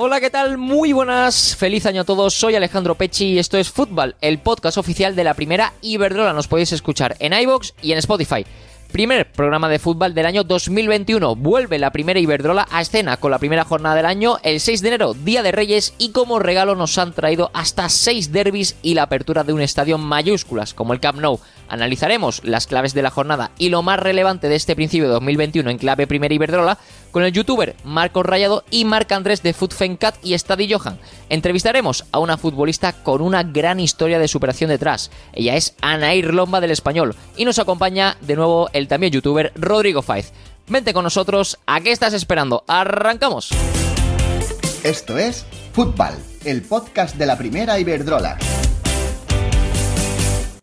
Hola, ¿qué tal? Muy buenas, feliz año a todos. Soy Alejandro Pechi y esto es Fútbol, el podcast oficial de la primera Iberdrola. Nos podéis escuchar en iBox y en Spotify. Primer programa de fútbol del año 2021. Vuelve la primera Iberdrola a escena con la primera jornada del año el 6 de enero, Día de Reyes, y como regalo nos han traído hasta 6 derbis y la apertura de un estadio mayúsculas como el Camp Nou. Analizaremos las claves de la jornada y lo más relevante de este principio de 2021 en clave primera Iberdrola con el youtuber Marco Rayado y Marc Andrés de Foodfencat y Stadi Johan. Entrevistaremos a una futbolista con una gran historia de superación detrás. Ella es Anair Lomba del Español y nos acompaña de nuevo el también youtuber Rodrigo Faiz. Vente con nosotros, ¿a qué estás esperando? ¡Arrancamos! Esto es Fútbol, el podcast de la primera Iberdrola.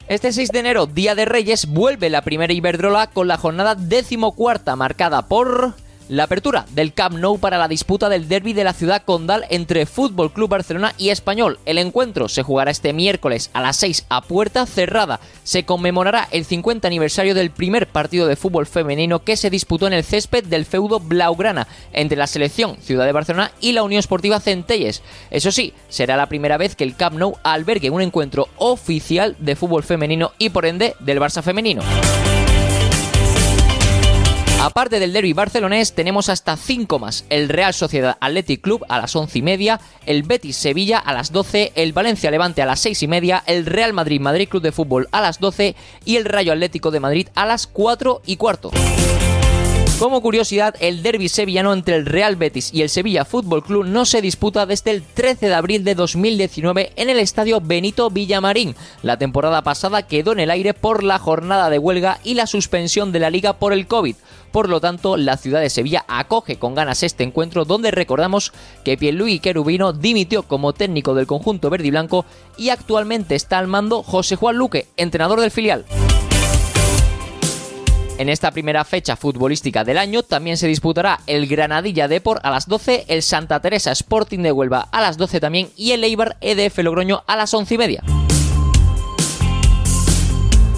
Este 6 de enero, Día de Reyes, vuelve la primera Iberdrola con la jornada decimocuarta marcada por la apertura del Camp Nou para la disputa del derby de la ciudad condal entre Fútbol Club Barcelona y Español. El encuentro se jugará este miércoles a las 6 a puerta cerrada. Se conmemorará el 50 aniversario del primer partido de fútbol femenino que se disputó en el césped del feudo Blaugrana entre la selección Ciudad de Barcelona y la Unión Esportiva Centelles. Eso sí, será la primera vez que el Camp Nou albergue un encuentro oficial de fútbol femenino y por ende del Barça femenino. Aparte del derby barcelonés, tenemos hasta 5 más. El Real Sociedad Athletic Club a las 11 y media, el Betis Sevilla a las 12, el Valencia Levante a las 6 y media, el Real Madrid Madrid Club de Fútbol a las 12 y el Rayo Atlético de Madrid a las 4 y cuarto. Como curiosidad, el derby sevillano entre el Real Betis y el Sevilla Fútbol Club no se disputa desde el 13 de abril de 2019 en el estadio Benito Villamarín. La temporada pasada quedó en el aire por la jornada de huelga y la suspensión de la liga por el COVID. Por lo tanto, la ciudad de Sevilla acoge con ganas este encuentro donde recordamos que Pierluigi Querubino dimitió como técnico del conjunto verde y blanco y actualmente está al mando José Juan Luque, entrenador del filial. En esta primera fecha futbolística del año también se disputará el Granadilla Deport a las 12, el Santa Teresa Sporting de Huelva a las 12 también y el Eibar EDF Logroño a las 11 y media.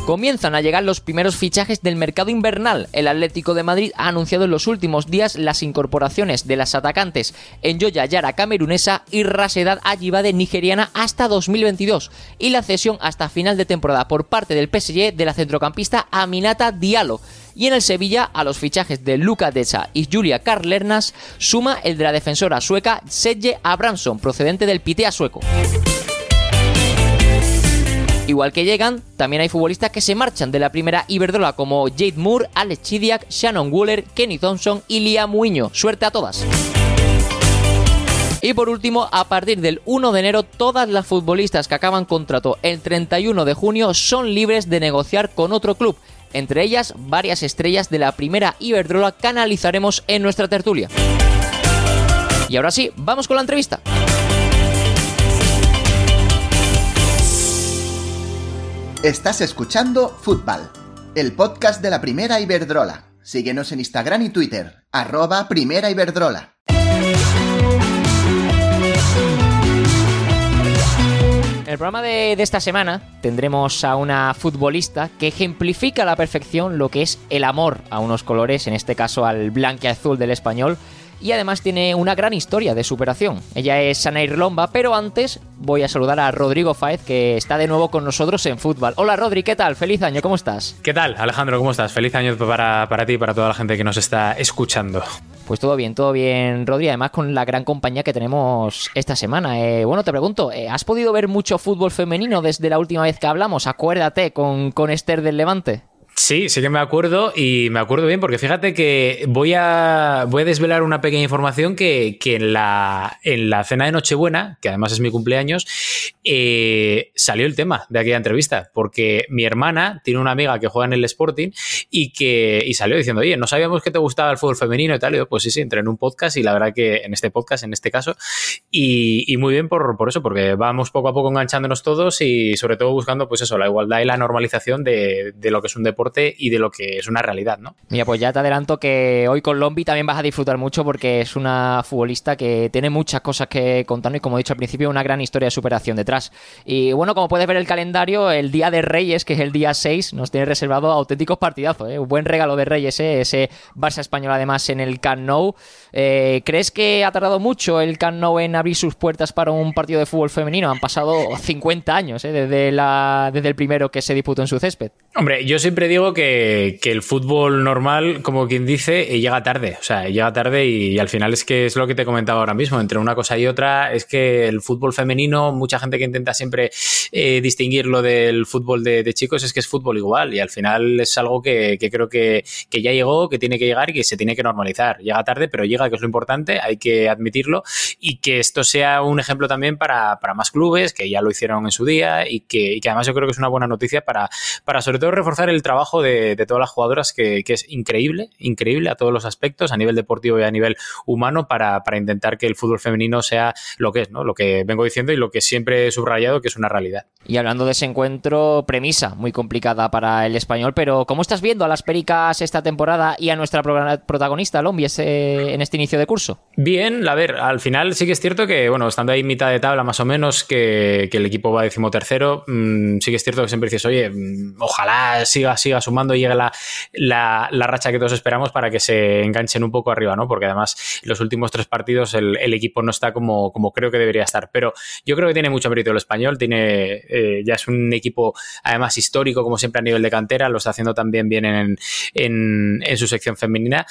Comienzan a llegar los primeros fichajes del mercado invernal. El Atlético de Madrid ha anunciado en los últimos días las incorporaciones de las atacantes en Yara camerunesa y Rasedad Ayibade nigeriana hasta 2022 y la cesión hasta final de temporada por parte del PSG de la centrocampista Aminata Diallo. Y en el Sevilla, a los fichajes de Luca Decha y Julia Karlernas, suma el de la defensora sueca Sedje Abramson, procedente del Pitea sueco. Igual que llegan, también hay futbolistas que se marchan de la primera Iberdrola como Jade Moore, Alex Chidiak, Shannon Waller, Kenny Thompson y Liam Muñoz. Suerte a todas. Y por último, a partir del 1 de enero, todas las futbolistas que acaban contrato el 31 de junio son libres de negociar con otro club. Entre ellas, varias estrellas de la primera Iberdrola que analizaremos en nuestra tertulia. Y ahora sí, vamos con la entrevista. Estás escuchando Fútbol, el podcast de la primera Iberdrola. Síguenos en Instagram y Twitter, arroba primera Iberdrola. En el programa de, de, esta semana tendremos a una futbolista que ejemplifica a la perfección lo que es el amor a unos colores, en este caso al blanco y azul del español, y además tiene una gran historia de superación. Ella es Sanair Lomba, pero antes voy a saludar a Rodrigo Faez, que está de nuevo con nosotros en fútbol. Hola Rodri, ¿qué tal? Feliz año, ¿cómo estás? ¿Qué tal, Alejandro? ¿Cómo estás? Feliz año para, para ti y para toda la gente que nos está escuchando. Pues todo bien, todo bien, Rodri. Además, con la gran compañía que tenemos esta semana. Eh, bueno, te pregunto, eh, ¿has podido ver mucho fútbol femenino desde la última vez que hablamos? Acuérdate con, con Esther del Levante. Sí, sí que me acuerdo y me acuerdo bien porque fíjate que voy a, voy a desvelar una pequeña información que, que en, la, en la cena de Nochebuena, que además es mi cumpleaños, eh, salió el tema de aquella entrevista porque mi hermana tiene una amiga que juega en el Sporting y que y salió diciendo, oye, no sabíamos que te gustaba el fútbol femenino y tal. Y yo, pues sí, sí, entré en un podcast y la verdad que en este podcast, en este caso, y, y muy bien por, por eso, porque vamos poco a poco enganchándonos todos y sobre todo buscando pues eso, la igualdad y la normalización de, de lo que es un deporte deporte y de lo que es una realidad, ¿no? Mira, pues ya te adelanto que hoy con Lombi también vas a disfrutar mucho porque es una futbolista que tiene muchas cosas que contarnos y como he dicho al principio, una gran historia de superación detrás. Y bueno, como puedes ver el calendario, el Día de Reyes, que es el día 6, nos tiene reservado auténticos partidazos, ¿eh? Un buen regalo de Reyes, ¿eh? Ese Barça español además en el Camp Nou. Eh, ¿Crees que ha tardado mucho el Camp Nou en abrir sus puertas para un partido de fútbol femenino? Han pasado 50 años ¿eh? desde, la, desde el primero que se disputó en su césped. Hombre, yo siempre digo que, el fútbol normal, como quien dice, eh, llega tarde. O sea, llega tarde y, al final es que es lo que te comentaba ahora mismo. Entre una cosa y otra, es que el fútbol femenino, mucha gente que intenta siempre eh, distinguirlo del fútbol de, chicos, es que es fútbol igual. Y al final es algo que, creo que, que, ya llegó, que tiene que llegar y que se tiene que normalizar. Llega tarde, pero llega, que es lo importante, hay que admitirlo. Y que esto sea un ejemplo también para, para más clubes, que ya lo hicieron en su día y que, que además yo creo que es una buena noticia para, para sobre todo reforzar el trabajo de, todas las jugadoras, que, es increíble, increíble a todos los aspectos, a nivel deportivo y a nivel humano, para, intentar que el fútbol femenino sea lo que es, ¿no? Lo que vengo diciendo y lo que siempre he subrayado, que es una realidad. Y hablando de ese encuentro, premisa muy complicada para el español, pero ¿cómo estás viendo a las Pericas esta temporada y a nuestra protagonista, Lombi, en este inicio de curso? Bien, a ver, al final sí que es cierto que, bueno, estando ahí mitad de tabla más o menos, que, el equipo va decimotercero, mmm, sí que es cierto que siempre dices, oye, mm, ojalá siga, siga sumando y llegue la, la, racha que todos esperamos para que se enganchen un poco arriba, ¿no? Porque además los últimos tres partidos el, equipo no está como, como creo que debería estar. Pero yo creo que tiene mucho mérito el español, tiene, eh, ya es un equipo además histórico, como siempre a nivel de cantera, lo está haciendo también bien en, en, en su sección femenina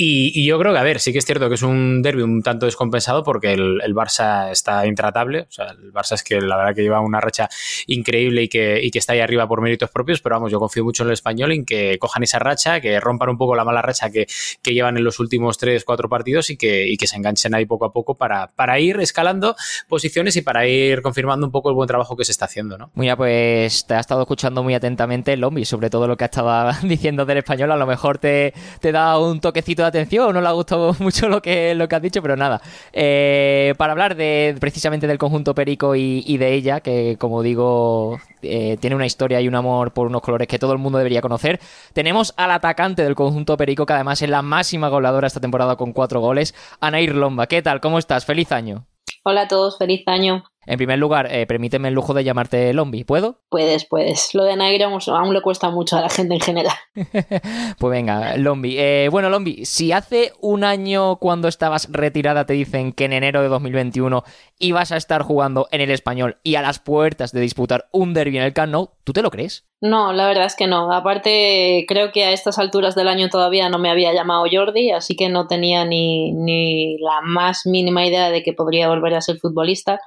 y, yo creo que, a ver, sí que es cierto que es un derby un tanto descompensado porque el, Barça está intratable. O sea, el Barça es que la verdad que lleva una racha increíble y que, y que está ahí arriba por méritos propios, pero vamos, yo confío mucho en el español en que cojan esa racha, que rompan un poco la mala racha que, que llevan en los últimos tres, cuatro partidos y que, y que se enganchen ahí poco a poco para, para ir escalando posiciones y para ir confirmando un poco el buen trabajo que se está haciendo, ¿no? Bien, pues te ha estado escuchando muy atentamente el Lombi, sobre todo lo que estaba diciendo del español. A lo mejor te, te da un toquecito de atención, no le ha gustado mucho lo que, lo que has dicho, pero nada. Eh, para hablar de precisamente del conjunto Perico y, de ella, que como digo, eh, tiene una historia y un amor por unos colores que todo el mundo debería conocer, tenemos al atacante del conjunto Perico, que además es la máxima goleadora esta temporada con cuatro goles, Anair Lomba. ¿Qué tal? ¿Cómo estás? Feliz año. Hola a todos, feliz año. En primer lugar, eh, permíteme el lujo de llamarte Lombi, ¿puedo? Puedes, puedes. Lo de Nairo aún le cuesta mucho a la gente en general. pues venga, Lombi. Eh, bueno, Lombi, si hace un año cuando estabas retirada te dicen que en enero de 2021 ibas a estar jugando en el español y a las puertas de disputar un derby en el Camp Nou, ¿tú te lo crees? No, la verdad es que no. Aparte, creo que a estas alturas del año todavía no me había llamado Jordi, así que no tenía ni, ni la más mínima idea de que podría volver a ser futbolista.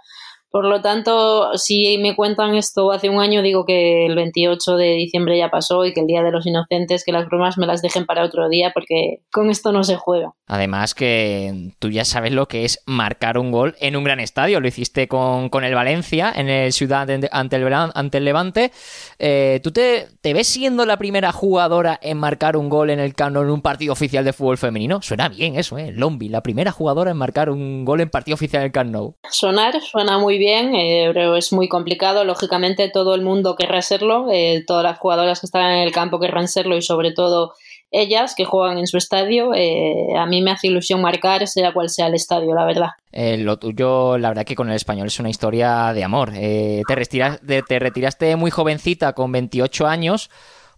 Por lo tanto, si me cuentan esto hace un año, digo que el 28 de diciembre ya pasó y que el Día de los Inocentes, que las bromas me las dejen para otro día porque con esto no se juega. Además que tú ya sabes lo que es marcar un gol en un gran estadio. Lo hiciste con, el Valencia, en el Ciudad ante el, ante el Levante. Eh, ¿Tú te, ves siendo la primera jugadora en marcar un gol en el Cano en un partido oficial de fútbol femenino? Suena bien eso, ¿eh? Lombi, la primera jugadora en marcar un gol en partido oficial del Camp Nou. Sonar, suena muy bien, eh, pero es muy complicado. Lógicamente todo el mundo querrá serlo, eh, todas las jugadoras que están en el campo querrán serlo y sobre todo ellas que juegan en su estadio. Eh, a mí me hace ilusión marcar, sea cual sea el estadio, la verdad. lo tuyo, la verdad que con el español es una historia de amor. te, te retiraste muy jovencita, con 28 años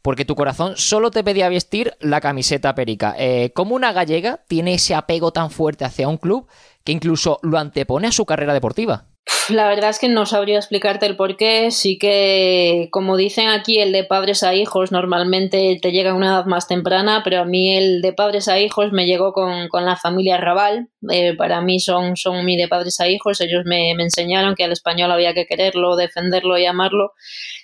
porque tu corazón solo te pedía vestir la camiseta perica. ¿Cómo una gallega tiene ese apego tan fuerte hacia un club que incluso lo antepone a su carrera deportiva? La verdad es que no sabría explicarte el por qué. Sí que, como dicen aquí, el de padres a hijos normalmente te llega a una edad más temprana, pero a mí el de padres a hijos me llegó con, la familia Raval. Eh, para mí son, son mi de padres a hijos. Ellos me, enseñaron que al español había que quererlo, defenderlo y amarlo.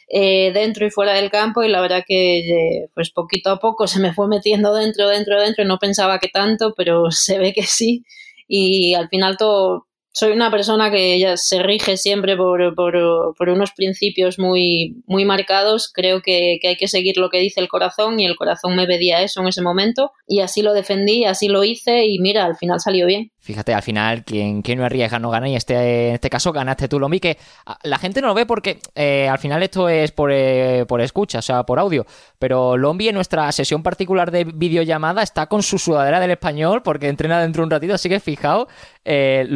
Eh, dentro y fuera del campo y la verdad que eh, pues poquito a poco se me fue metiendo dentro, dentro, dentro, no pensaba que tanto, pero se ve que sí y al final todo, soy una persona que ya se rige siempre por, por, unos principios muy, muy marcados. Creo que, hay que seguir lo que dice el corazón y el corazón me pedía eso en ese momento y así lo defendí, así lo hice y mira, al final salió bien. Fíjate, al final, quien, quien no arriesga no gana y este, en este caso ganaste tú, Lomi, que ah, la gente no lo ve porque eh, al final esto es por, eh, por escucha, o sea, por audio, pero Lombi en nuestra sesión particular de videollamada está con su sudadera del español porque entrena dentro de un ratito, así que fijaos eh,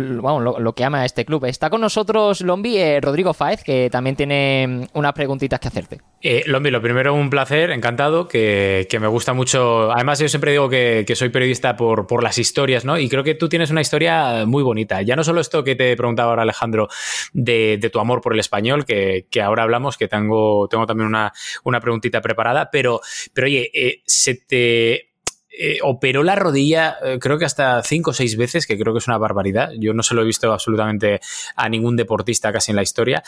lo, que ama este club. Está con nosotros Lombi, Rodrigo Faez, que también tiene mm, unas preguntitas que hacerte. Lombi, lo primero, un placer, encantado, que, me gusta mucho. Además, yo siempre digo que, soy periodista por, por las historias, ¿no? Y creo que tú tienes una historia muy bonita. Ya no solo esto que te preguntaba ahora Alejandro de, tu amor por el español, que, ahora hablamos, que tengo, tengo también una, una preguntita preparada, pero, pero oye, eh, se te eh, operó la rodilla eh, creo que hasta cinco o seis veces, que creo que es una barbaridad. Yo no se lo he visto absolutamente a ningún deportista casi en la historia.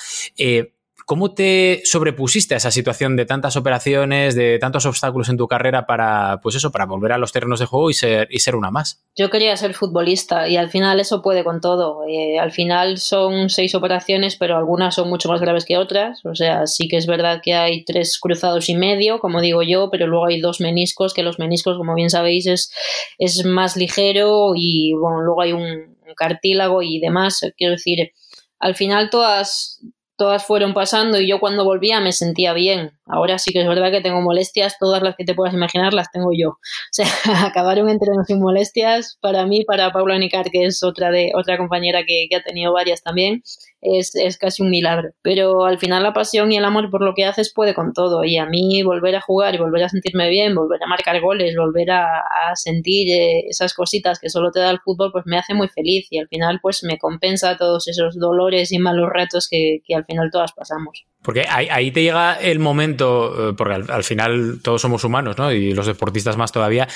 ¿Cómo te sobrepusiste a esa situación de tantas operaciones, de tantos obstáculos en tu carrera para, pues eso, para volver a los terrenos de juego y ser, y ser una más? Yo quería ser futbolista y al final eso puede con todo. Eh, al final son seis operaciones, pero algunas son mucho más graves que otras. O sea, sí que es verdad que hay tres cruzados y medio, como digo yo, pero luego hay dos meniscos, que los meniscos, como bien sabéis, es, es más ligero y bueno, luego hay un cartílago y demás. Quiero decir, al final todas todas fueron pasando y yo cuando volvía me sentía bien. Ahora sí que es verdad que tengo molestias, todas las que te puedas imaginar las tengo yo. O sea, acabar un entreno sin molestias para mí, para Paula Nicar, que es otra de otra compañera que, que ha tenido varias también, es, es, casi un milagro. Pero al final la pasión y el amor por lo que haces puede con todo. Y a mí volver a jugar y volver a sentirme bien, volver a marcar goles, volver a, sentir eh, esas cositas que solo te da el fútbol, pues me hace muy feliz. Y al final pues me compensa todos esos dolores y malos retos que, que al final todas pasamos. Porque ahí, te llega el momento, eh, porque al, al, final todos somos humanos, ¿no? Y los deportistas más todavía,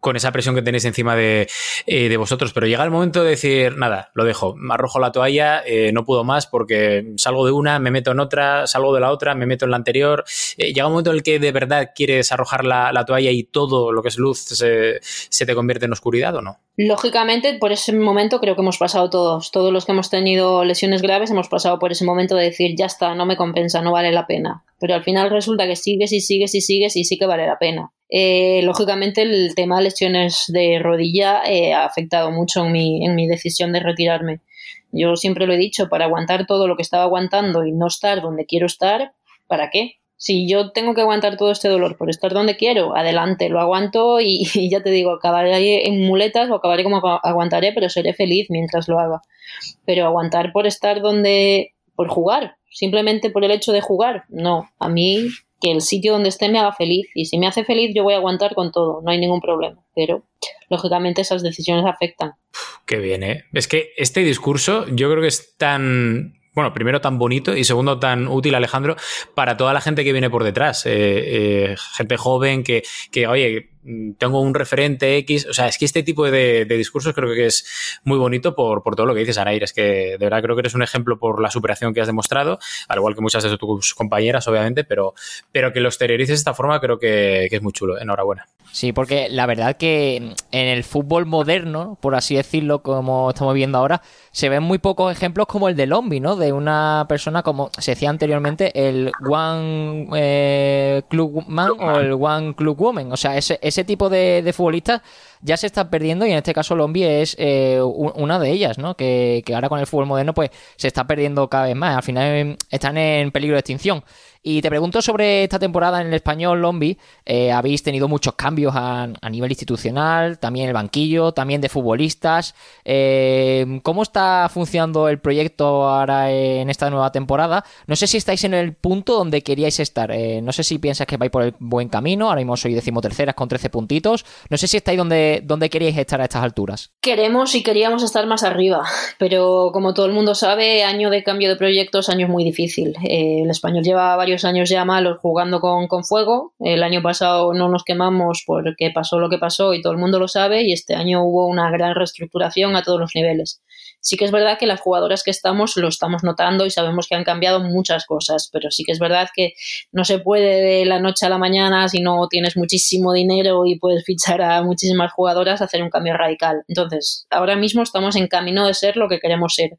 con esa presión que tenéis encima de, eh, de, vosotros, pero llega el momento de decir, nada, lo dejo, arrojo la toalla, eh, no puedo más porque salgo de una, me meto en otra, salgo de la otra, me meto en la anterior. Llega un momento en el que de verdad quieres arrojar la, la toalla y todo lo que es luz se, se, te convierte en oscuridad o no? Lógicamente, por ese momento creo que hemos pasado todos, todos los que hemos tenido lesiones graves hemos pasado por ese momento de decir, ya está, no me compensa, no vale la pena. Pero al final resulta que sigues y sigues y sigues y sí que vale la pena. Eh, lógicamente el tema de lesiones de rodilla eh, ha afectado mucho en mi, en mi decisión de retirarme. Yo siempre lo he dicho, para aguantar todo lo que estaba aguantando y no estar donde quiero estar, ¿para qué? Si yo tengo que aguantar todo este dolor por estar donde quiero, adelante, lo aguanto y, ya te digo, acabaré en muletas o acabaré como aguantaré, pero seré feliz mientras lo haga. Pero aguantar por estar donde, por jugar, simplemente por el hecho de jugar, no, a mí que el sitio donde esté me haga feliz y si me hace feliz yo voy a aguantar con todo, no hay ningún problema, pero lógicamente esas decisiones afectan. Qué bien, ¿eh? Es que este discurso yo creo que es tan bueno, primero tan bonito y segundo tan útil, Alejandro, para toda la gente que viene por detrás. Eh, eh, gente joven que, que, oye, tengo un referente X. O sea, es que este tipo de, discursos creo que es muy bonito por, por todo lo que dices, Anair. Es que de verdad creo que eres un ejemplo por la superación que has demostrado, al igual que muchas de tus compañeras, obviamente, pero, pero que lo exteriorices de esta forma creo que, que es muy chulo. Enhorabuena. Sí, porque la verdad que en el fútbol moderno, por así decirlo, como estamos viendo ahora, se ven muy pocos ejemplos como el de Lombi, ¿no? De una persona, como se decía anteriormente, el One eh, Club Man o el One Club Woman. O sea, ese, ese tipo de, de futbolistas ya se están perdiendo y en este caso Lombi es eh, una de ellas, ¿no? Que, que ahora con el fútbol moderno pues se está perdiendo cada vez más. Al final están en peligro de extinción. Y te pregunto sobre esta temporada en el español, Lombi. Eh, habéis tenido muchos cambios a, nivel institucional, también el banquillo, también de futbolistas. Eh, ¿Cómo está funcionando el proyecto ahora en esta nueva temporada? No sé si estáis en el punto donde queríais estar. Eh, no sé si piensas que vais por el buen camino. Ahora mismo soy decimoterceras con 13 puntitos. No sé si estáis donde, donde queríais estar a estas alturas. Queremos y queríamos estar más arriba, pero como todo el mundo sabe, año de cambio de proyectos, año muy difícil. el español lleva varios años ya malos jugando con, con, fuego. El año pasado no nos quemamos porque pasó lo que pasó y todo el mundo lo sabe y este año hubo una gran reestructuración a todos los niveles. Sí que es verdad que las jugadoras que estamos lo estamos notando y sabemos que han cambiado muchas cosas, pero sí que es verdad que no se puede de la noche a la mañana si no tienes muchísimo dinero y puedes fichar a muchísimas jugadoras hacer un cambio radical. Entonces, ahora mismo estamos en camino de ser lo que queremos ser.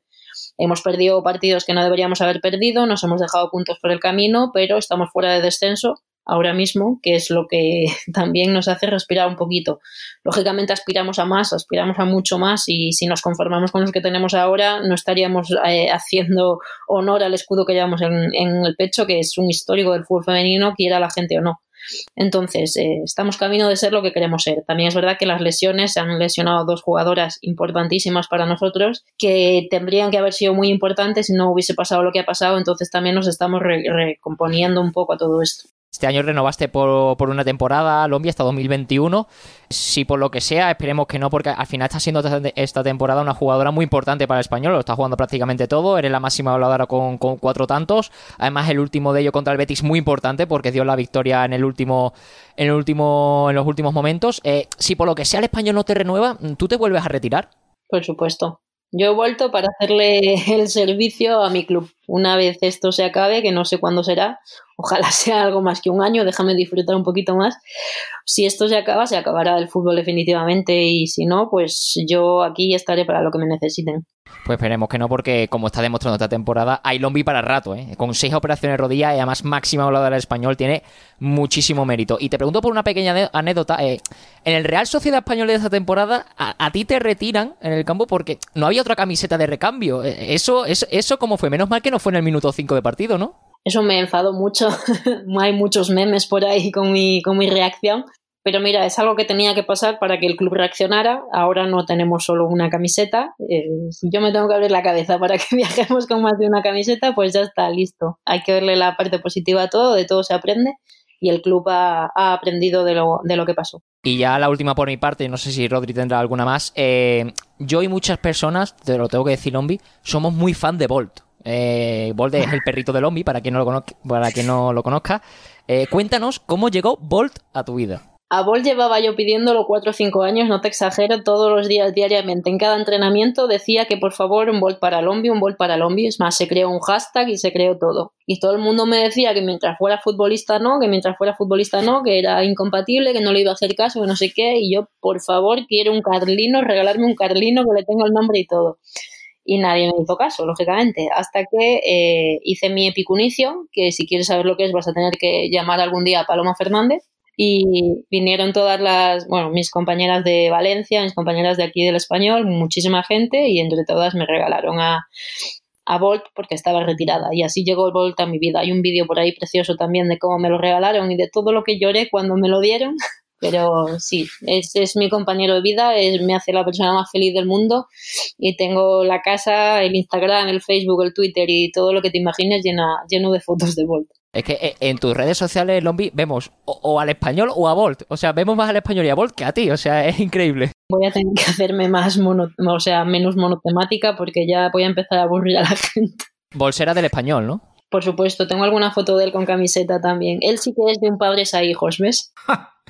Hemos perdido partidos que no deberíamos haber perdido, nos hemos dejado puntos por el camino, pero estamos fuera de descenso ahora mismo, que es lo que también nos hace respirar un poquito. Lógicamente aspiramos a más, aspiramos a mucho más y si nos conformamos con los que tenemos ahora, no estaríamos eh, haciendo honor al escudo que llevamos en, en, el pecho, que es un histórico del fútbol femenino, quiera la gente o no. Entonces, eh, estamos camino de ser lo que queremos ser. También es verdad que las lesiones se han lesionado dos jugadoras importantísimas para nosotros que tendrían que haber sido muy importantes si no hubiese pasado lo que ha pasado. Entonces, también nos estamos recomponiendo un poco a todo esto. Este año renovaste por, por, una temporada, Lombi, hasta 2021. Si por lo que sea, esperemos que no, porque al final está siendo esta temporada una jugadora muy importante para el español. Lo está jugando prácticamente todo. Eres la máxima voladora con, con, cuatro tantos. Además, el último de ello contra el Betis muy importante porque dio la victoria en el último, en el último, en los últimos momentos. Eh, si por lo que sea el español no te renueva, ¿tú te vuelves a retirar? Por supuesto. Yo he vuelto para hacerle el servicio a mi club. Una vez esto se acabe, que no sé cuándo será, ojalá sea algo más que un año, déjame disfrutar un poquito más. Si esto se acaba, se acabará el fútbol definitivamente y si no, pues yo aquí estaré para lo que me necesiten. Pues esperemos que no, porque como está demostrando esta temporada, hay Lombi para rato, ¿eh? Con seis operaciones de rodilla y además máxima voladora del español, tiene muchísimo mérito. Y te pregunto por una pequeña anécdota. Eh, en el Real Sociedad Español de esta temporada, a, ti te retiran en el campo porque no había otra camiseta de recambio. Eh, eso, eso, eso como fue. Menos mal que no fue en el minuto 5 de partido, ¿no? Eso me enfadó mucho. Hay muchos memes por ahí con mi, con mi reacción. Pero mira, es algo que tenía que pasar para que el club reaccionara. Ahora no tenemos solo una camiseta. Eh, si yo me tengo que abrir la cabeza para que viajemos con más de una camiseta, pues ya está, listo. Hay que verle la parte positiva a todo, de todo se aprende. Y el club ha, aprendido de lo, de lo, que pasó. Y ya la última por mi parte, no sé si Rodri tendrá alguna más. Eh, yo y muchas personas, te lo tengo que decir, Lombi, somos muy fan de Bolt. Eh, Bolt es el perrito de Lombi, para quien no lo conozca. Para quien no lo conozca. Cuéntanos cómo llegó Bolt a tu vida. A Bolt llevaba yo pidiéndolo cuatro o cinco años, no te exagero, todos los días diariamente. En cada entrenamiento decía que por favor un Bolt para Lombi, un Bolt para Lombi. Es más, se creó un hashtag y se creó todo. Y todo el mundo me decía que mientras fuera futbolista no, que mientras fuera futbolista no, que era incompatible, que no le iba a hacer caso, que no sé qué. Y yo, por favor, quiero un Carlino, regalarme un Carlino que le tengo el nombre y todo y nadie me hizo caso, lógicamente, hasta que eh, hice mi epicunicio, que si quieres saber lo que es vas a tener que llamar algún día a Paloma Fernández, y vinieron todas las, bueno, mis compañeras de Valencia, mis compañeras de aquí del español, muchísima gente, y entre todas me regalaron a, a Bolt porque estaba retirada, y así llegó Bolt a mi vida. Hay un vídeo por ahí precioso también de cómo me lo regalaron y de todo lo que lloré cuando me lo dieron. Pero sí, es, es mi compañero de vida, es, me hace la persona más feliz del mundo y tengo la casa, el Instagram, el Facebook, el Twitter y todo lo que te imagines llena, lleno de fotos de Bolt. Es que eh, en tus redes sociales, Lombi, vemos o, al español o a Bolt. O sea, vemos más al español y a Bolt que a ti. O sea, es increíble. Voy a tener que hacerme más mono, o sea, menos monotemática porque ya voy a empezar a aburrir a la gente. Bolt será del español, ¿no? Por supuesto, tengo alguna foto de él con camiseta también. Él sí que es de un padres a hijos, ¿ves?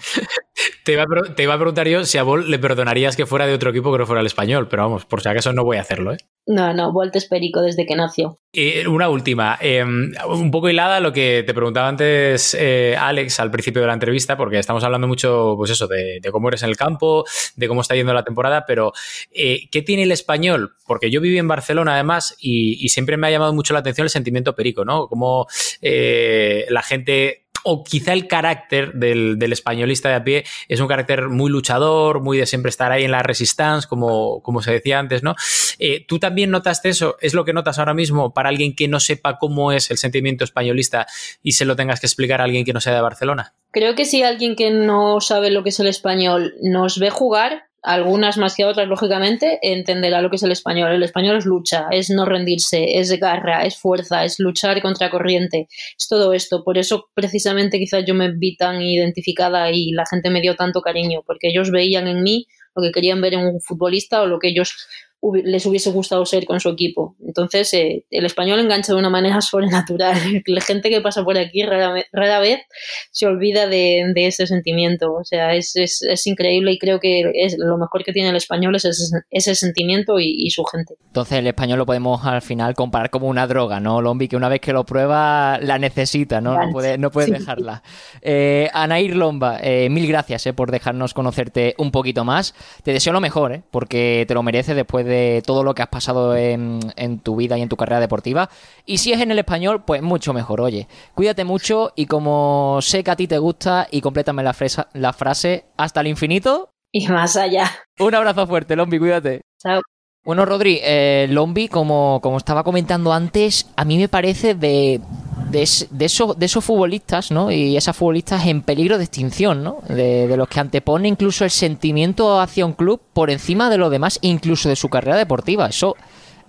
te, iba a, te, iba a, preguntar yo si a Bolt le perdonarías que fuera de otro equipo que no fuera el español, pero vamos, por si acaso no voy a hacerlo, ¿eh? No, no, Bolt es perico desde que nació. Y una última, eh, un poco hilada lo que te preguntaba antes eh, Alex al principio de la entrevista, porque estamos hablando mucho, pues eso, de, de cómo eres en el campo, de cómo está yendo la temporada, pero eh, ¿qué tiene el español? Porque yo viví en Barcelona además y, y, siempre me ha llamado mucho la atención el sentimiento perico, ¿no? Como eh, la gente o quizá el carácter del, del, españolista de a pie es un carácter muy luchador, muy de siempre estar ahí en la resistance, como, como se decía antes, ¿no? Eh, ¿Tú también notaste eso? ¿Es lo que notas ahora mismo para alguien que no sepa cómo es el sentimiento españolista y se lo tengas que explicar a alguien que no sea de Barcelona? Creo que si alguien que no sabe lo que es el español nos ve jugar, algunas más que otras, lógicamente, entenderá lo que es el español. El español es lucha, es no rendirse, es garra, es fuerza, es luchar contra corriente, es todo esto. Por eso, precisamente, quizás yo me vi tan identificada y la gente me dio tanto cariño, porque ellos veían en mí lo que querían ver en un futbolista o lo que ellos les hubiese gustado ser con su equipo. Entonces, eh, el español engancha de una manera sobrenatural. La gente que pasa por aquí rara, vez se olvida de, ese sentimiento. O sea, es, increíble y creo que es, lo mejor que tiene el español es ese, sentimiento y, su gente. Entonces, el español lo podemos al final comparar como una droga, ¿no, Lombi? Que una vez que lo prueba, la necesita, ¿no? No puede, no puede dejarla. Eh, Anair Lomba, eh, mil gracias eh, por dejarnos conocerte un poquito más. Te deseo lo mejor, ¿eh? porque te lo mereces después de todo lo que has pasado en, tu vida y en tu carrera deportiva. Y si es en el español, pues mucho mejor. Oye, cuídate mucho y como sé que a ti te gusta, y complétame la, la frase, hasta el infinito. Y más allá. Un abrazo fuerte, Lombi, cuídate. Chao. Bueno, Rodri, eh, Lombi, como, como estaba comentando antes, a mí me parece de, de, de, esos futbolistas, ¿no? Y esas futbolistas en peligro de extinción, ¿no? De, de, los que antepone incluso el sentimiento hacia un club por encima de lo demás, incluso de su carrera deportiva. Eso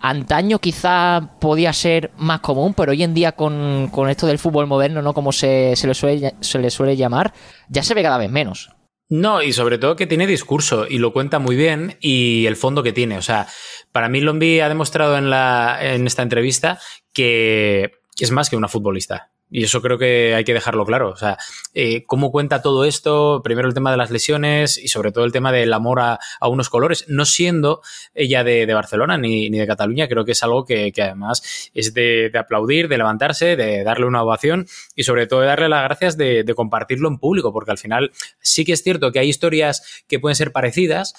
antaño quizá podía ser más común, pero hoy en día con, con esto del fútbol moderno, ¿no? Como se, se, le suele, se le suele llamar, ya se ve cada vez menos. No, y sobre todo que tiene discurso y lo cuenta muy bien y el fondo que tiene. O sea, para mí Lombi ha demostrado en, la, en esta entrevista que es más que una futbolista. Y eso creo que hay que dejarlo claro. O sea, eh, cómo cuenta todo esto, primero el tema de las lesiones y sobre todo el tema del amor a, unos colores, no siendo ella de, Barcelona ni, de Cataluña, creo que es algo que, además es de, aplaudir, de levantarse, de darle una ovación y sobre todo de darle las gracias de, de compartirlo en público, porque al final sí que es cierto que hay historias que pueden ser parecidas,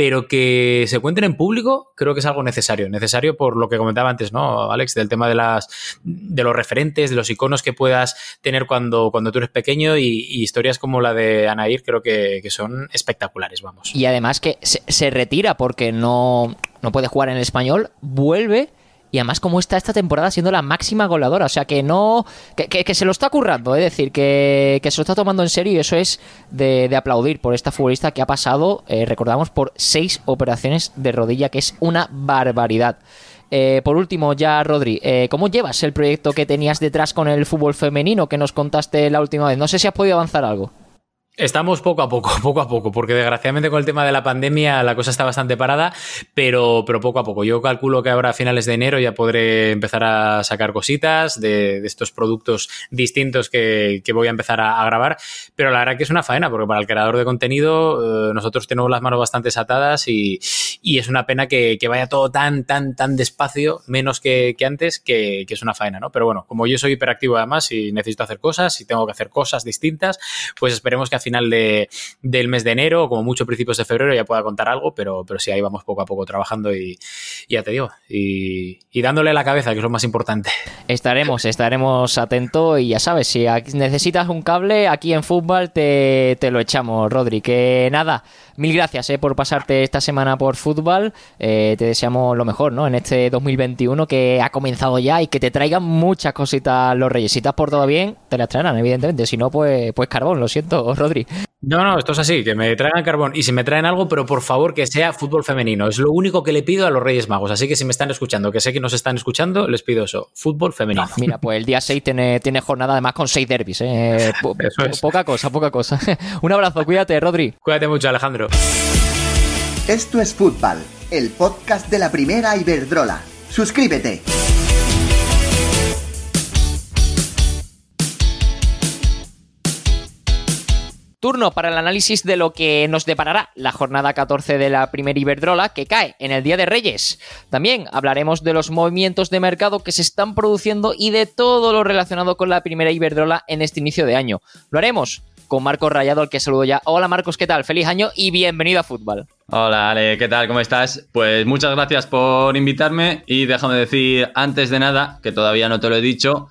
pero que se cuenten en público creo que es algo necesario. Necesario por lo que comentaba antes, ¿no, Alex? Del tema de las de los referentes, de los iconos que puedas tener cuando, cuando tú eres pequeño y, historias como la de Anair creo que, son espectaculares, vamos. Y además que se, retira porque no, no puede jugar en español, vuelve y además como está esta temporada siendo la máxima goleadora. O sea que no. que, se lo está currando, es decir, que, se lo está tomando en serio y eso es de, aplaudir por esta futbolista que ha pasado, eh, recordamos, por seis operaciones de rodilla, que es una barbaridad. Eh, por último, ya Rodri, eh, ¿cómo llevas el proyecto que tenías detrás con el fútbol femenino que nos contaste la última vez? No sé si has podido avanzar algo. Estamos poco a poco, poco a poco, porque desgraciadamente con el tema de la pandemia la cosa está bastante parada, pero, pero poco a poco. Yo calculo que ahora a finales de enero ya podré empezar a sacar cositas de, estos productos distintos que, voy a empezar a, grabar, pero la verdad que es una faena, porque para el creador de contenido eh, nosotros tenemos las manos bastante atadas y, es una pena que, vaya todo tan, tan, tan despacio, menos que, antes, que, es una faena, ¿no? Pero bueno, como yo soy hiperactivo además y necesito hacer cosas y tengo que hacer cosas distintas, pues esperemos que a final de, del mes de enero, como mucho principios de febrero, ya pueda contar algo, pero, pero sí, ahí vamos poco a poco trabajando y, ya te digo, y, dándole la cabeza, que es lo más importante. Estaremos, estaremos atentos y ya sabes, si necesitas un cable aquí en fútbol, te, te lo echamos, Rodri. Que nada, mil gracias eh, por pasarte esta semana por fútbol. Eh, te deseamos lo mejor, ¿no? En este 2021 que ha comenzado ya y que te traigan muchas cositas los Reyes. Si estás por todo bien, te las traerán, evidentemente. Si no, pues, pues carbón, lo siento, Rodri. No, no, esto es así, que me traigan carbón y si me traen algo, pero por favor que sea fútbol femenino. Es lo único que le pido a los Reyes Magos. Así que si me están escuchando, que sé que nos están escuchando, les pido eso, fútbol femenino. Mira, pues el día 6 tiene, tiene jornada además con 6 derbis. ¿eh? Poca cosa, poca cosa. Un abrazo, cuídate, Rodri. Cuídate mucho, Alejandro. Esto es Fútbol, el podcast de la primera Iberdrola. Suscríbete. Turno para el análisis de lo que nos deparará la jornada 14 de la primera Iberdrola que cae en el Día de Reyes. También hablaremos de los movimientos de mercado que se están produciendo y de todo lo relacionado con la primera Iberdrola en este inicio de año. Lo haremos con Marcos Rayado, al que saludo ya. Hola Marcos, ¿qué tal? Feliz año y bienvenido a Fútbol. Hola Ale, ¿qué tal? ¿Cómo estás? Pues muchas gracias por invitarme y déjame decir antes de nada, que todavía no te lo he dicho,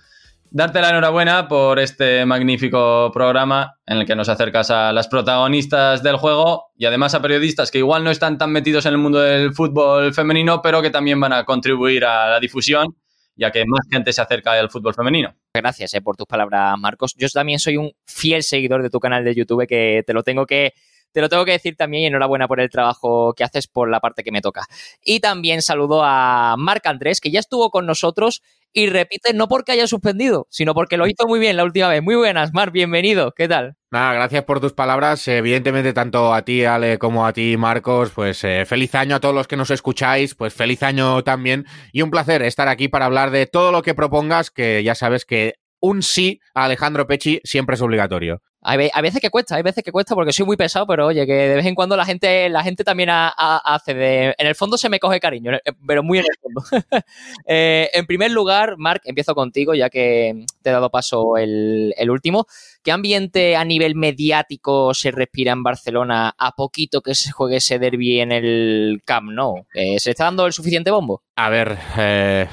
darte la enhorabuena por este magnífico programa en el que nos acercas a las protagonistas del juego y además a periodistas que igual no están tan metidos en el mundo del fútbol femenino, pero que también van a contribuir a la difusión ya que más gente se acerca al fútbol femenino. Gracias eh, por tus palabras, Marcos. Yo también soy un fiel seguidor de tu canal de YouTube que te lo tengo que te lo tengo que decir también y enhorabuena por el trabajo que haces por la parte que me toca. Y también saludo a Marc Andrés, que ya estuvo con nosotros y repite no porque haya suspendido, sino porque lo hizo muy bien la última vez. Muy buenas, Marc, bienvenido. ¿Qué tal? Nada, gracias por tus palabras. Evidentemente, tanto a ti, Ale, como a ti, Marcos, pues eh, feliz año a todos los que nos escucháis, pues feliz año también. Y un placer estar aquí para hablar de todo lo que propongas, que ya sabes que un sí a Alejandro Pechi siempre es obligatorio. Hay, veces que cuesta, hay veces que cuesta porque soy muy pesado, pero oye, que de vez en cuando la gente, la gente también hace de. En el fondo se me coge cariño, pero muy en el fondo. Eh, en primer lugar, Marc, empiezo contigo, ya que te he dado paso el, último. ¿Qué ambiente a nivel mediático se respira en Barcelona a poquito que se juegue ese derby en el Camp Nou? Eh, ¿Se está dando el suficiente bombo? A ver, eh,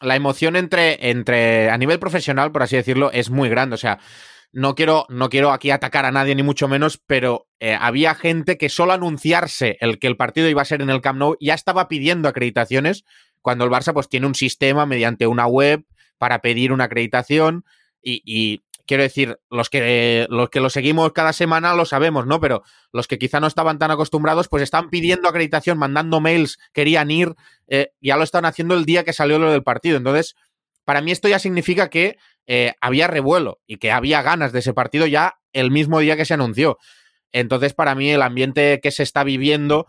la emoción entre, entre, a nivel profesional, por así decirlo, es muy grande. O sea, no quiero, no quiero aquí atacar a nadie, ni mucho menos, pero eh, había gente que solo anunciarse el que el partido iba a ser en el Camp Nou ya estaba pidiendo acreditaciones, cuando el Barça pues tiene un sistema mediante una web para pedir una acreditación y, quiero decir, los que, los que lo seguimos cada semana lo sabemos, ¿no? Pero los que quizá no estaban tan acostumbrados, pues están pidiendo acreditación, mandando mails, querían ir, eh, ya lo están haciendo el día que salió lo del partido. Entonces, para mí esto ya significa que eh, había revuelo y que había ganas de ese partido ya el mismo día que se anunció. Entonces, para mí, el ambiente que se está viviendo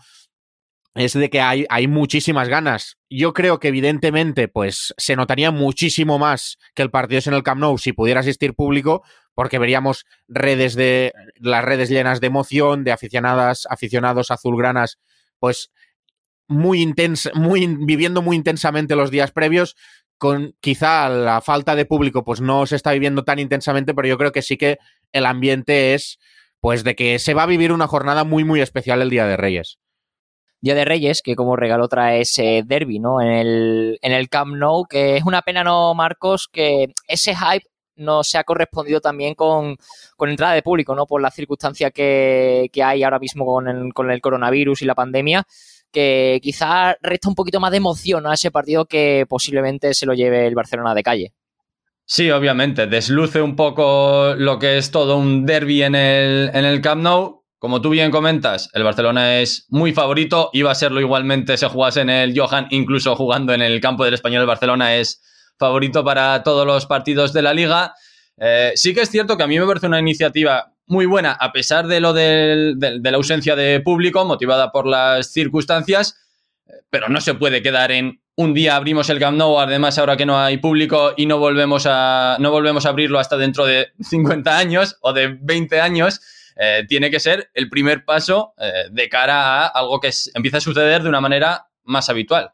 es de que hay, hay, muchísimas ganas. Yo creo que evidentemente, pues se notaría muchísimo más que el partido es en el Camp Nou si pudiera asistir público, porque veríamos redes de las redes llenas de emoción, de aficionadas, aficionados azulgranas, pues muy intensa, muy viviendo muy intensamente los días previos con quizá la falta de público pues no se está viviendo tan intensamente, pero yo creo que sí que el ambiente es pues de que se va a vivir una jornada muy muy especial el Día de Reyes. Día de Reyes, que como regalo trae ese derby, ¿no? En el, en el Camp Nou, que es una pena, ¿no, Marcos? Que ese hype no se ha correspondido también con, con entrada de público, ¿no? Por la circunstancia que, que hay ahora mismo con el, con el coronavirus y la pandemia que quizá resta un poquito más de emoción a ese partido que posiblemente se lo lleve el Barcelona de calle. Sí, obviamente, desluce un poco lo que es todo un derby en el, en el Camp Nou. Como tú bien comentas, el Barcelona es muy favorito, iba a serlo igualmente si jugase en el Johan, incluso jugando en el campo del español, el Barcelona es favorito para todos los partidos de la liga. Eh, sí que es cierto que a mí me parece una iniciativa muy buena, a pesar de lo de, la ausencia de público, motivada por las circunstancias, pero no se puede quedar en un día abrimos el Camp Nou, además ahora que no hay público y no volvemos a, no volvemos a abrirlo hasta dentro de 50 años o de 20 años. Eh, tiene que ser el primer paso eh, de cara a algo que empieza a suceder de una manera más habitual.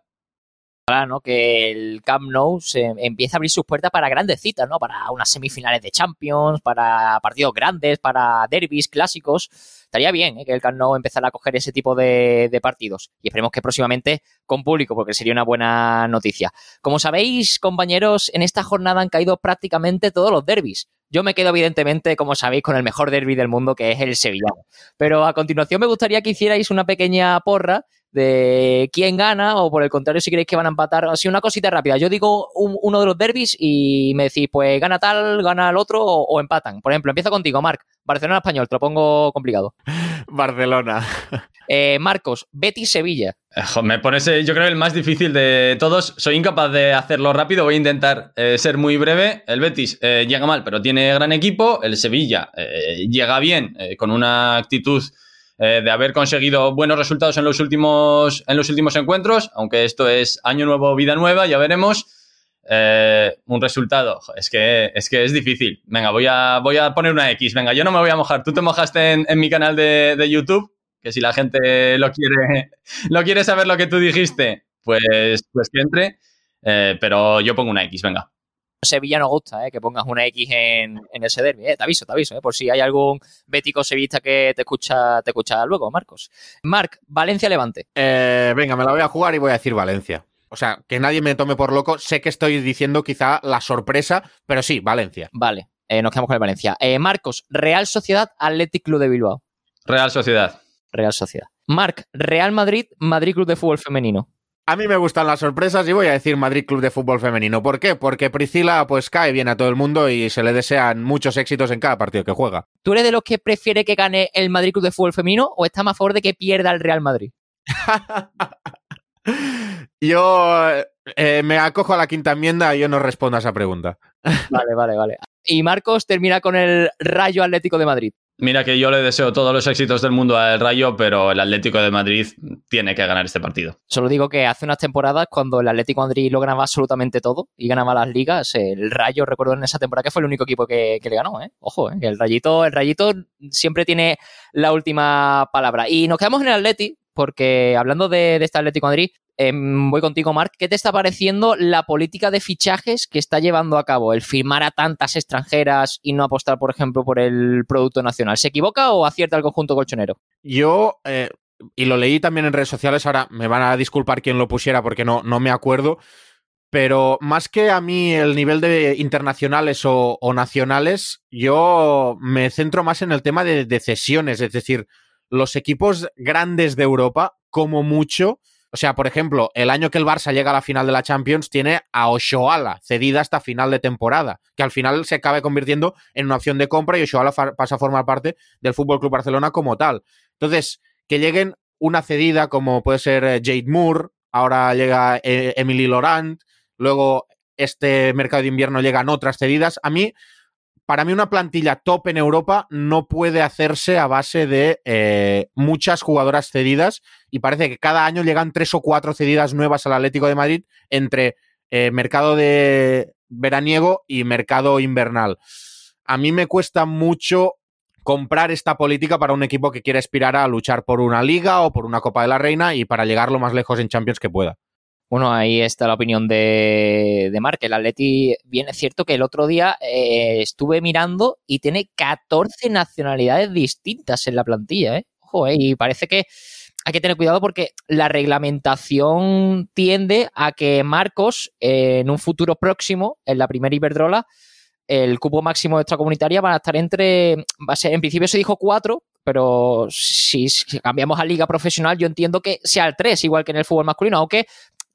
¿No? que el Camp Nou se empieza a abrir sus puertas para grandes citas, ¿no? Para unas semifinales de Champions, para partidos grandes, para derbis clásicos. Estaría bien ¿eh? que el Camp Nou empezara a coger ese tipo de, de, partidos. Y esperemos que próximamente con público, porque sería una buena noticia. Como sabéis, compañeros, en esta jornada han caído prácticamente todos los derbis. Yo me quedo, evidentemente, como sabéis, con el mejor derby del mundo, que es el sevillano. Pero a continuación me gustaría que hicierais una pequeña porra de quién gana o por el contrario si queréis que van a empatar. Así una cosita rápida. Yo digo uno de los derbis y me decís, pues gana tal, gana el otro o, empatan. Por ejemplo, empiezo contigo, Marc. Barcelona español, te lo pongo complicado. Barcelona. Eh, Marcos, Betis Sevilla. Me pones, yo creo, el más difícil de todos. Soy incapaz de hacerlo rápido. Voy a intentar eh, ser muy breve. El Betis eh, llega mal, pero tiene gran equipo. El Sevilla llega bien, con una actitud eh, de haber conseguido buenos resultados en los, últimos, en los últimos encuentros, aunque esto es año nuevo, vida nueva, ya veremos. Eh, un resultado, es que, es que es difícil. Venga, voy a, voy a poner una X. Venga, yo no me voy a mojar. Tú te mojaste en, mi canal de, YouTube, que si la gente lo quiere, lo quiere saber lo que tú dijiste, pues, pues que entre. Eh, pero yo pongo una X, venga. Sevilla no gusta, ¿eh? que pongas una X en, ese derby. Eh. Te aviso, te aviso, ¿eh? por si hay algún bético sevista que te escucha, te escucha luego, Marcos. Marc, Valencia-Levante. Eh, venga, me la voy a jugar y voy a decir Valencia. O sea, que nadie me tome por loco. Sé que estoy diciendo quizá la sorpresa, pero sí, Valencia. Vale, nos quedamos con el Valencia. Marcos, Real Sociedad, Athletic Club de Bilbao. Real Sociedad. Real Sociedad. Marc, Real Madrid, Madrid Club de Fútbol Femenino. A mí me gustan las sorpresas y voy a decir Madrid Club de Fútbol Femenino. ¿Por qué? Porque Priscila pues cae bien a todo el mundo y se le desean muchos éxitos en cada partido que juega. ¿Tú eres de los que prefiere que gane el Madrid Club de Fútbol Femenino o está más a favor de que pierda el Real Madrid? yo eh, me acojo a la quinta enmienda y yo no respondo a esa pregunta. Vale, vale, vale. Y Marcos termina con el Rayo Atlético de Madrid. Mira que yo le deseo todos los éxitos del mundo al Rayo, pero el Atlético de Madrid tiene que ganar este partido. Solo digo que hace unas temporadas, cuando el Atlético de Madrid lo ganaba absolutamente todo y ganaba las ligas, el Rayo, recuerdo en esa temporada que fue el único equipo que, le ganó, ¿eh? Ojo, ¿eh? el Rayito, el Rayito siempre tiene la última palabra. Y nos quedamos en el Atlético, porque hablando de, de este Atlético de Madrid, Em, voy contigo, Marc. ¿Qué te está pareciendo la política de fichajes que está llevando a cabo el firmar a tantas extranjeras y no apostar, por ejemplo, por el producto nacional? ¿Se equivoca o acierta el conjunto colchonero? Yo, eh, y lo leí también en redes sociales, ahora me van a disculpar quien lo pusiera porque no, no me acuerdo, pero más que a mí el nivel de internacionales o, nacionales, yo me centro más en el tema de, de cesiones, es decir, los equipos grandes de Europa, como mucho, o sea, por ejemplo, el año que el Barça llega a la final de la Champions tiene a Oshoala cedida hasta final de temporada, que al final se acabe convirtiendo en una opción de compra y Oshoala pasa a formar parte del Fútbol Club Barcelona como tal. Entonces, que lleguen una cedida como puede ser eh, Jade Moore, ahora llega eh, Emily Laurent, luego este mercado de invierno llegan otras cedidas. A mí para mí una plantilla top en Europa no puede hacerse a base de eh, muchas jugadoras cedidas y parece que cada año llegan tres o cuatro cedidas nuevas al Atlético de Madrid entre eh, mercado de veraniego y mercado invernal. A mí me cuesta mucho comprar esta política para un equipo que quiere aspirar a luchar por una liga o por una Copa de la Reina y para llegar lo más lejos en Champions que pueda. Bueno, ahí está la opinión de, de Mark. El Atleti, bien es cierto que el otro día eh, estuve mirando y tiene 14 nacionalidades distintas en la plantilla, ¿eh? Ojo, ¿eh? y parece que hay que tener cuidado porque la reglamentación tiende a que Marcos, en un futuro próximo, en la primera Iberdrola, el cupo máximo de extracomunitaria va a estar entre, va a ser, en principio se dijo cuatro, pero si, si, cambiamos a liga profesional, yo entiendo que sea el tres, igual que en el fútbol masculino, aunque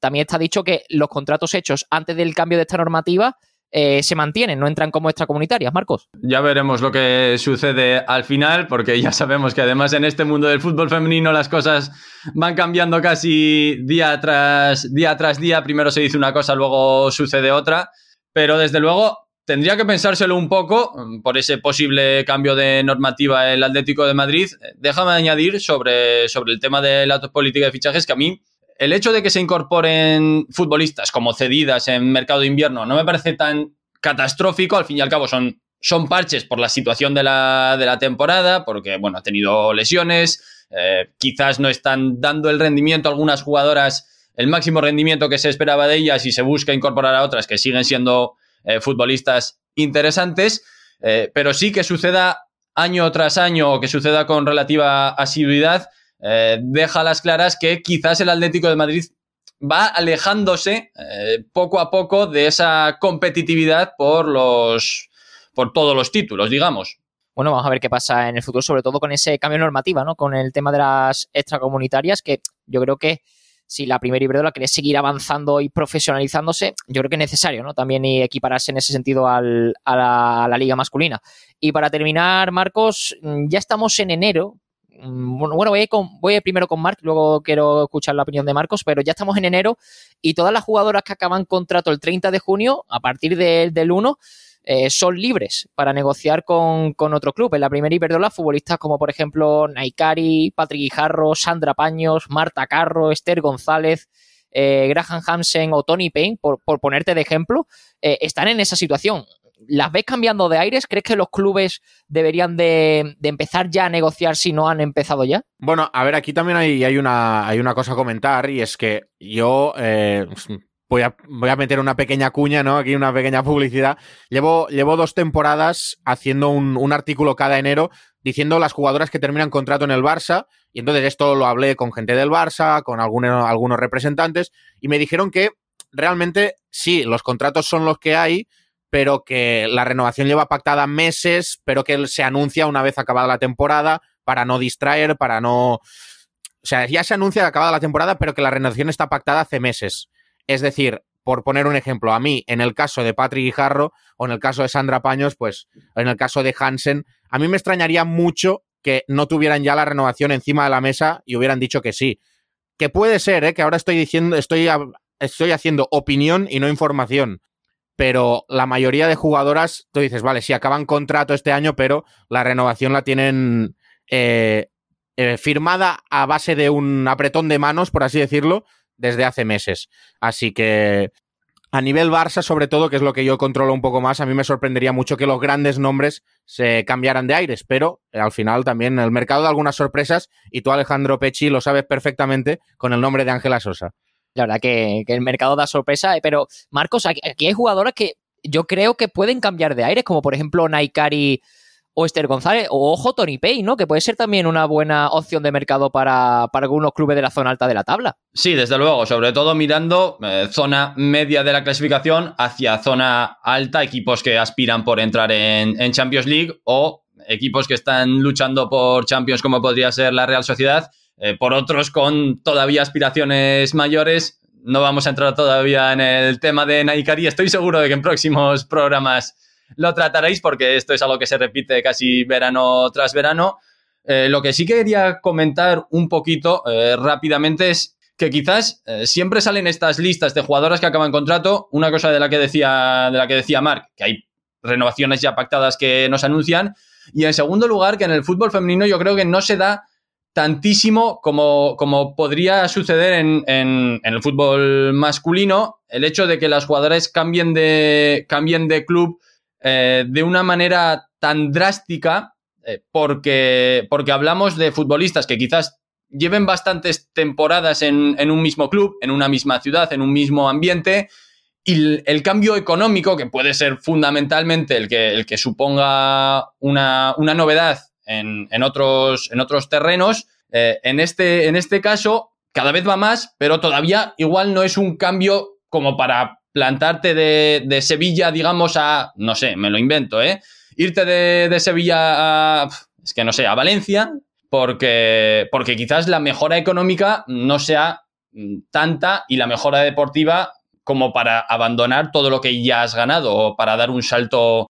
también está dicho que los contratos hechos antes del cambio de esta normativa eh, se mantienen, no entran como extracomunitarias, Marcos. Ya veremos lo que sucede al final, porque ya sabemos que además en este mundo del fútbol femenino las cosas van cambiando casi día tras día tras día. Primero se dice una cosa, luego sucede otra, pero desde luego tendría que pensárselo un poco por ese posible cambio de normativa el Atlético de Madrid. Déjame añadir sobre, sobre el tema de la política de fichajes que a mí el hecho de que se incorporen futbolistas como cedidas en mercado de invierno no me parece tan catastrófico. Al fin y al cabo son, son parches por la situación de la, temporada, porque bueno, ha tenido lesiones, eh, quizás no están dando el rendimiento a algunas jugadoras, el máximo rendimiento que se esperaba de ellas y se busca incorporar a otras que siguen siendo eh, futbolistas interesantes, eh, pero sí que suceda año tras año o que suceda con relativa asiduidad eh, deja las claras que quizás el Atlético de Madrid va alejándose eh, poco a poco de esa competitividad por los por todos los títulos, digamos. Bueno, vamos a ver qué pasa en el futuro, sobre todo con ese cambio de normativa, ¿no? Con el tema de las extracomunitarias, que yo creo que si la primera Iberdrola quiere seguir avanzando y profesionalizándose, yo creo que es necesario, ¿no? También equipararse en ese sentido a, la, a la liga masculina. Y para terminar, Marcos, ya estamos en enero, bueno, voy, con, voy primero con Marc, luego quiero escuchar la opinión de Marcos, pero ya estamos en enero y todas las jugadoras que acaban contrato el 30 de junio, a partir del 1, eh, son libres para negociar con, otro club. En la primera Iberdrola, futbolistas como por ejemplo Naikari, Patrick Guijarro, Sandra Paños, Marta Carro, Esther González, eh, Graham Hansen o Tony Payne, por, ponerte de ejemplo, eh, están en esa situación. ¿Las ves cambiando de aires? ¿Crees que los clubes deberían de, empezar ya a negociar si no han empezado ya? Bueno, a ver, aquí también hay, una, hay una cosa a comentar y es que yo eh, voy, a, voy a meter una pequeña cuña, ¿no? Aquí una pequeña publicidad. Llevo, llevo dos temporadas haciendo un, un artículo cada enero diciendo las jugadoras que terminan contrato en el Barça y entonces esto lo hablé con gente del Barça, con algunos, algunos representantes y me dijeron que realmente sí, los contratos son los que hay, pero que la renovación lleva pactada meses, pero que se anuncia una vez acabada la temporada para no distraer, para no o sea, ya se anuncia acabada la temporada, pero que la renovación está pactada hace meses. Es decir, por poner un ejemplo, a mí, en el caso de Patrick Guijarro, o en el caso de Sandra Paños, pues en el caso de Hansen, a mí me extrañaría mucho que no tuvieran ya la renovación encima de la mesa y hubieran dicho que sí. Que puede ser, ¿eh? que ahora estoy diciendo, estoy, estoy haciendo opinión y no información. Pero la mayoría de jugadoras, tú dices, vale, sí, acaban contrato este año, pero la renovación la tienen eh, eh, firmada a base de un apretón de manos, por así decirlo, desde hace meses. Así que a nivel Barça, sobre todo, que es lo que yo controlo un poco más, a mí me sorprendería mucho que los grandes nombres se cambiaran de aires, pero eh, al final también el mercado da algunas sorpresas y tú, Alejandro Pechi, lo sabes perfectamente con el nombre de Ángela Sosa. La verdad que, el mercado da sorpresa, eh, pero Marcos, aquí, hay jugadoras que yo creo que pueden cambiar de aires, como por ejemplo Naikari o Esther González, o ojo Tony Pay, ¿no? Que puede ser también una buena opción de mercado para, algunos clubes de la zona alta de la tabla. Sí, desde luego, sobre todo mirando eh, zona media de la clasificación hacia zona alta, equipos que aspiran por entrar en, Champions League o equipos que están luchando por Champions como podría ser la Real Sociedad, eh, por otros con todavía aspiraciones mayores. No vamos a entrar todavía en el tema de Naikari. Estoy seguro de que en próximos programas lo trataréis porque esto es algo que se repite casi verano tras verano. Eh, lo que sí quería comentar un poquito eh, rápidamente es que quizás siempre salen estas listas de jugadoras que acaban contrato. Una cosa de la que decía, de la que decía Mark, que hay renovaciones ya pactadas que nos anuncian. Y en segundo lugar, que en el fútbol femenino yo creo que no se da tantísimo como, como podría suceder en, en, el fútbol masculino, el hecho de que las jugadoras cambien de, cambien de club eh, de una manera tan drástica eh, porque, porque hablamos de futbolistas que quizás lleven bastantes temporadas en, un mismo club, en una misma ciudad, en un mismo ambiente, y el, cambio económico, que puede ser fundamentalmente el que, el que suponga una, novedad en, otros, en otros terrenos, eh, en, este, en este caso cada vez va más, pero todavía igual no es un cambio como para plantarte de, Sevilla, digamos, a, no sé, me lo invento, ¿eh? Irte de, Sevilla a, es que no sé, a Valencia, porque, porque quizás la mejora económica no sea mm, tanta y la mejora deportiva como para abandonar todo lo que ya has ganado o para dar un salto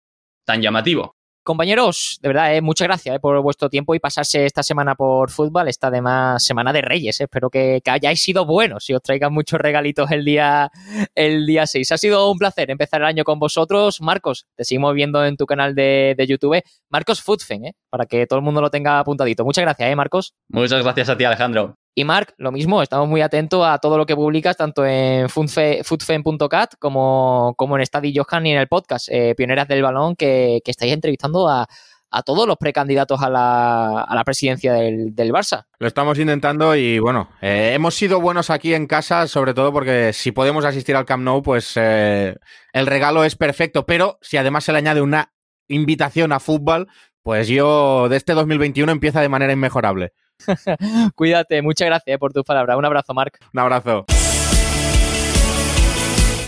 tan llamativo. Compañeros, de verdad, eh, muchas gracias eh, por vuestro tiempo y pasarse esta semana por fútbol, esta además semana de Reyes. Eh. Espero que, hayáis sido buenos y os traigan muchos regalitos el día, el día 6. Ha sido un placer empezar el año con vosotros. Marcos, te seguimos viendo en tu canal de, de YouTube. Marcos eh, para que todo el mundo lo tenga apuntadito. Muchas gracias, ¿eh, Marcos? Muchas gracias a ti, Alejandro. Y Marc, lo mismo, estamos muy atentos a todo lo que publicas, tanto en foodfen.cat como, en Estadio Johan y en el podcast eh, Pioneras del Balón, que, estáis entrevistando a, todos los precandidatos a la, a la presidencia del, Barça. Lo estamos intentando y bueno, eh, hemos sido buenos aquí en casa, sobre todo porque si podemos asistir al Camp Nou, pues eh, el regalo es perfecto, pero si además se le añade una invitación a fútbol, pues yo de este 2021 empieza de manera inmejorable. Cuídate, muchas gracias eh, por tus palabras. Un abrazo, Marc. Un abrazo.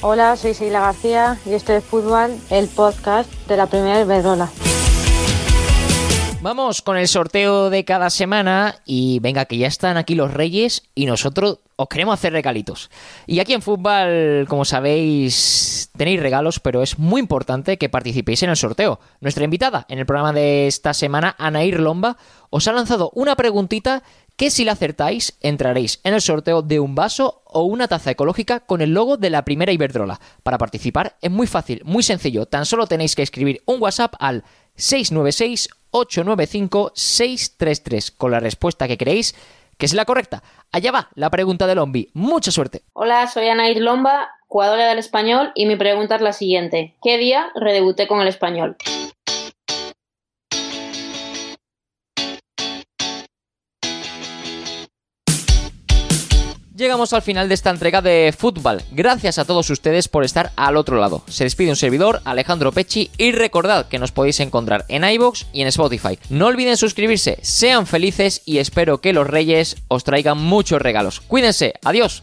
Hola, soy Sheila García y esto es Fútbol, el podcast de la primera Iberdrola. Vamos con el sorteo de cada semana y venga que ya están aquí los reyes y nosotros os queremos hacer regalitos. Y aquí en fútbol, como sabéis, tenéis regalos, pero es muy importante que participéis en el sorteo. Nuestra invitada en el programa de esta semana, Anair Lomba, os ha lanzado una preguntita que si la acertáis entraréis en el sorteo de un vaso o una taza ecológica con el logo de la primera Iberdrola. Para participar es muy fácil, muy sencillo, tan solo tenéis que escribir un WhatsApp al 696 895-633 con la respuesta que creéis que es la correcta. Allá va la pregunta de Lombi. Mucha suerte. Hola, soy Anair Lomba, jugadora del español, y mi pregunta es la siguiente. ¿Qué día redebuté con el español? Llegamos al final de esta entrega de fútbol. Gracias a todos ustedes por estar al otro lado. Se despide un servidor, Alejandro Pecci, y recordad que nos podéis encontrar en iBox y en Spotify. No olviden suscribirse, sean felices y espero que los reyes os traigan muchos regalos. Cuídense, adiós.